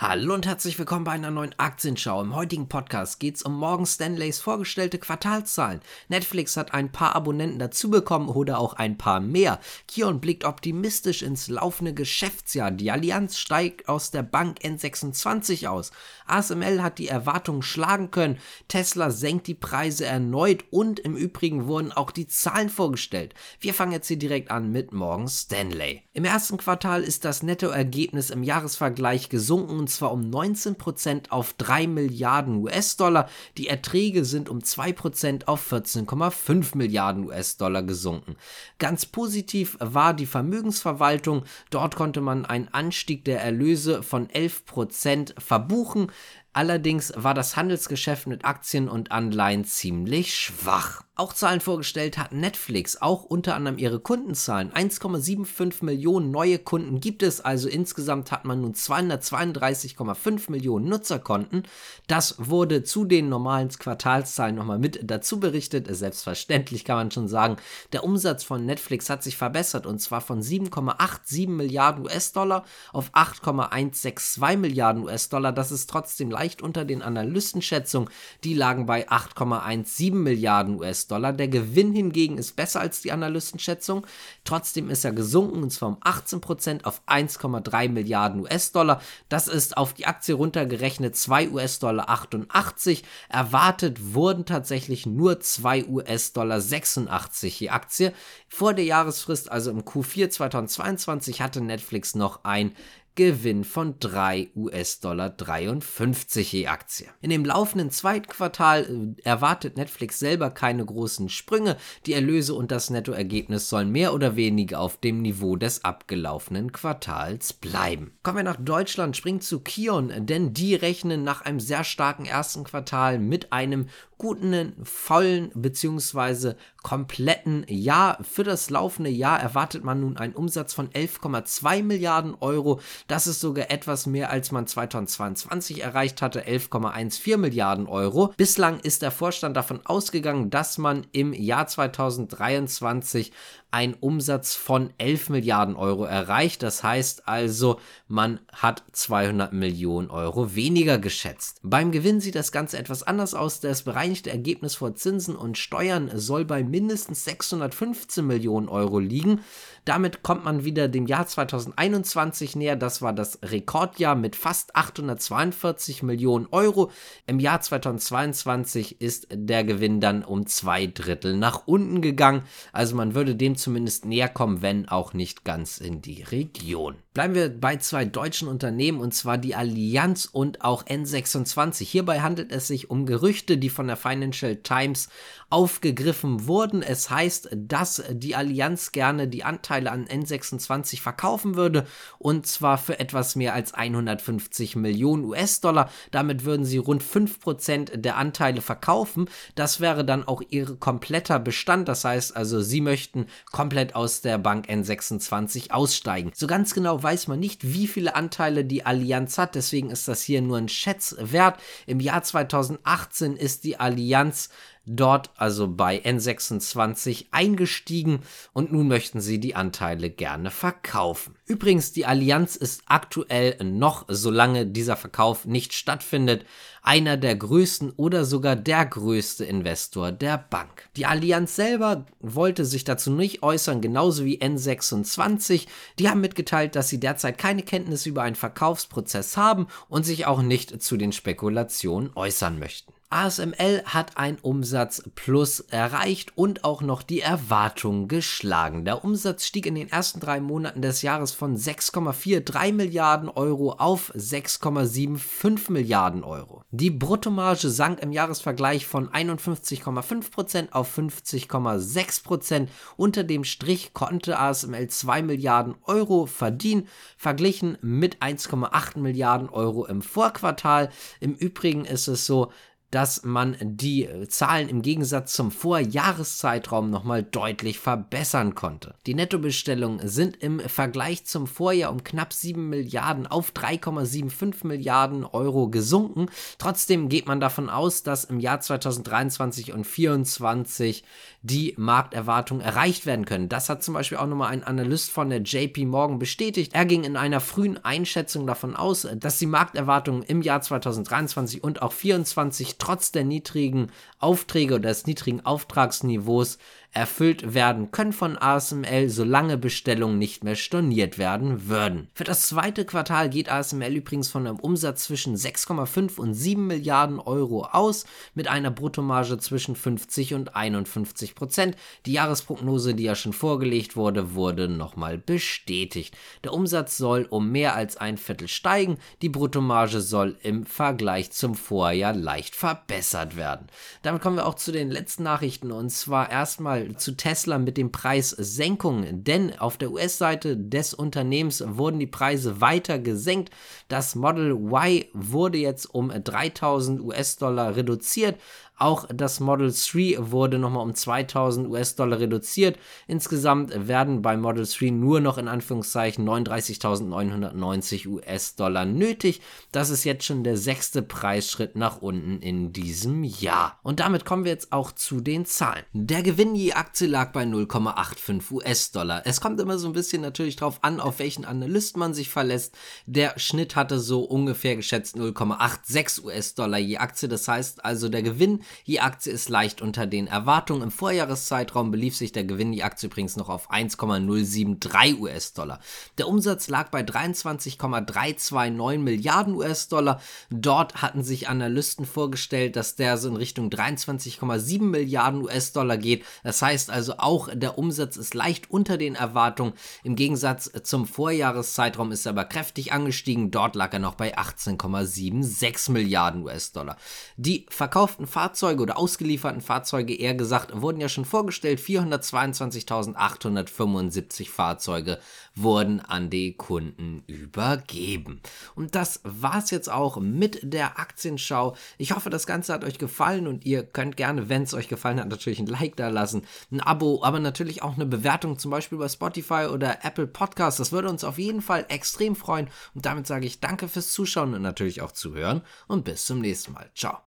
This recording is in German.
Hallo und herzlich willkommen bei einer neuen Aktienschau. Im heutigen Podcast geht es um Morgan Stanleys vorgestellte Quartalszahlen. Netflix hat ein paar Abonnenten dazu bekommen oder auch ein paar mehr. Kion blickt optimistisch ins laufende Geschäftsjahr. Die Allianz steigt aus der Bank N26 aus. ASML hat die Erwartungen schlagen können. Tesla senkt die Preise erneut und im Übrigen wurden auch die Zahlen vorgestellt. Wir fangen jetzt hier direkt an mit Morgan Stanley. Im ersten Quartal ist das Nettoergebnis im Jahresvergleich gesunken und zwar um 19% auf 3 Milliarden US-Dollar. Die Erträge sind um 2% auf 14,5 Milliarden US-Dollar gesunken. Ganz positiv war die Vermögensverwaltung. Dort konnte man einen Anstieg der Erlöse von 11% verbuchen. Allerdings war das Handelsgeschäft mit Aktien und Anleihen ziemlich schwach. Auch Zahlen vorgestellt hat Netflix, auch unter anderem ihre Kundenzahlen. 1,75 Millionen neue Kunden gibt es, also insgesamt hat man nun 232,5 Millionen Nutzerkonten. Das wurde zu den normalen Quartalszahlen nochmal mit dazu berichtet. Selbstverständlich kann man schon sagen, der Umsatz von Netflix hat sich verbessert und zwar von 7,87 Milliarden US-Dollar auf 8,162 Milliarden US-Dollar. Das ist trotzdem leicht unter den Analystenschätzungen. Die lagen bei 8,17 Milliarden US-Dollar. Der Gewinn hingegen ist besser als die Analystenschätzung. Trotzdem ist er gesunken und zwar um 18% auf 1,3 Milliarden US-Dollar. Das ist auf die Aktie runtergerechnet 2 US-Dollar 88. Erwartet wurden tatsächlich nur 2 US-Dollar 86 je Aktie. Vor der Jahresfrist, also im Q4 2022, hatte Netflix noch ein Gewinn von 3 US-Dollar 53 je Aktie. In dem laufenden zweiten Quartal äh, erwartet Netflix selber keine großen Sprünge. Die Erlöse und das Nettoergebnis sollen mehr oder weniger auf dem Niveau des abgelaufenen Quartals bleiben. Kommen wir nach Deutschland, springt zu Kion, denn die rechnen nach einem sehr starken ersten Quartal mit einem guten, vollen bzw. kompletten Jahr. Für das laufende Jahr erwartet man nun einen Umsatz von 11,2 Milliarden Euro. Das ist sogar etwas mehr, als man 2022 erreicht hatte, 11,14 Milliarden Euro. Bislang ist der Vorstand davon ausgegangen, dass man im Jahr 2023 einen Umsatz von 11 Milliarden Euro erreicht. Das heißt also, man hat 200 Millionen Euro weniger geschätzt. Beim Gewinn sieht das Ganze etwas anders aus. Das bereinigte Ergebnis vor Zinsen und Steuern soll bei mindestens 615 Millionen Euro liegen. Damit kommt man wieder dem Jahr 2021 näher. Das war das Rekordjahr mit fast 842 Millionen Euro. Im Jahr 2022 ist der Gewinn dann um zwei Drittel nach unten gegangen. Also man würde dem zumindest näher kommen, wenn auch nicht ganz in die Region. Bleiben wir bei zwei deutschen Unternehmen und zwar die Allianz und auch N26. Hierbei handelt es sich um Gerüchte, die von der Financial Times aufgegriffen wurden. Es heißt, dass die Allianz gerne die Anteile an N26 verkaufen würde und zwar für etwas mehr als 150 Millionen US-Dollar. Damit würden sie rund 5% der Anteile verkaufen. Das wäre dann auch ihr kompletter Bestand. Das heißt also, sie möchten komplett aus der Bank N26 aussteigen. So ganz genau weiß man nicht, wie viele Anteile die Allianz hat. Deswegen ist das hier nur ein Schätzwert. Im Jahr 2018 ist die Allianz dort also bei N26 eingestiegen und nun möchten sie die Anteile gerne verkaufen. Übrigens, die Allianz ist aktuell noch, solange dieser Verkauf nicht stattfindet, einer der größten oder sogar der größte Investor der Bank. Die Allianz selber wollte sich dazu nicht äußern, genauso wie N26. Die haben mitgeteilt, dass sie derzeit keine Kenntnis über einen Verkaufsprozess haben und sich auch nicht zu den Spekulationen äußern möchten. ASML hat ein Umsatz plus erreicht und auch noch die Erwartungen geschlagen. Der Umsatz stieg in den ersten drei Monaten des Jahres von 6,43 Milliarden Euro auf 6,75 Milliarden Euro. Die Bruttomarge sank im Jahresvergleich von 51,5% auf 50,6%. Unter dem Strich konnte ASML 2 Milliarden Euro verdienen, verglichen mit 1,8 Milliarden Euro im Vorquartal. Im Übrigen ist es so, dass man die Zahlen im Gegensatz zum Vorjahreszeitraum nochmal deutlich verbessern konnte. Die Nettobestellungen sind im Vergleich zum Vorjahr um knapp 7 Milliarden auf 3,75 Milliarden Euro gesunken. Trotzdem geht man davon aus, dass im Jahr 2023 und 2024 die Markterwartungen erreicht werden können. Das hat zum Beispiel auch nochmal ein Analyst von der JP Morgan bestätigt. Er ging in einer frühen Einschätzung davon aus, dass die Markterwartungen im Jahr 2023 und auch 2024 trotz der niedrigen Aufträge oder des niedrigen Auftragsniveaus erfüllt werden können von ASML, solange Bestellungen nicht mehr storniert werden würden. Für das zweite Quartal geht ASML übrigens von einem Umsatz zwischen 6,5 und 7 Milliarden Euro aus, mit einer Bruttomarge zwischen 50 und 51 Prozent. Die Jahresprognose, die ja schon vorgelegt wurde, wurde nochmal bestätigt. Der Umsatz soll um mehr als ein Viertel steigen, die Bruttomarge soll im Vergleich zum Vorjahr leicht verbessert werden. Damit kommen wir auch zu den letzten Nachrichten und zwar erstmal mal zu Tesla mit den Preissenkungen, denn auf der US-Seite des Unternehmens wurden die Preise weiter gesenkt. Das Model Y wurde jetzt um 3000 US-Dollar reduziert. Auch das Model 3 wurde nochmal um 2000 US-Dollar reduziert. Insgesamt werden bei Model 3 nur noch in Anführungszeichen 39.990 US-Dollar nötig. Das ist jetzt schon der sechste Preisschritt nach unten in diesem Jahr. Und damit kommen wir jetzt auch zu den Zahlen. Der Gewinn je Aktie lag bei 0,85 US-Dollar. Es kommt immer so ein bisschen natürlich drauf an, auf welchen Analyst man sich verlässt. Der Schnitt hatte so ungefähr geschätzt 0,86 US-Dollar je Aktie. Das heißt also, der Gewinn die Aktie ist leicht unter den Erwartungen. Im Vorjahreszeitraum belief sich der Gewinn die Aktie übrigens noch auf 1,073 US-Dollar. Der Umsatz lag bei 23,329 Milliarden US-Dollar. Dort hatten sich Analysten vorgestellt, dass der so in Richtung 23,7 Milliarden US-Dollar geht. Das heißt also auch, der Umsatz ist leicht unter den Erwartungen. Im Gegensatz zum Vorjahreszeitraum ist er aber kräftig angestiegen. Dort lag er noch bei 18,76 Milliarden US-Dollar. Die verkauften Fahrzeuge Fahrzeuge oder ausgelieferten Fahrzeuge eher gesagt wurden ja schon vorgestellt. 422.875 Fahrzeuge wurden an die Kunden übergeben. Und das war's jetzt auch mit der Aktienschau. Ich hoffe, das Ganze hat euch gefallen und ihr könnt gerne, wenn es euch gefallen hat, natürlich ein Like da lassen, ein Abo, aber natürlich auch eine Bewertung, zum Beispiel bei Spotify oder Apple Podcasts. Das würde uns auf jeden Fall extrem freuen. Und damit sage ich danke fürs Zuschauen und natürlich auch zuhören und bis zum nächsten Mal. Ciao.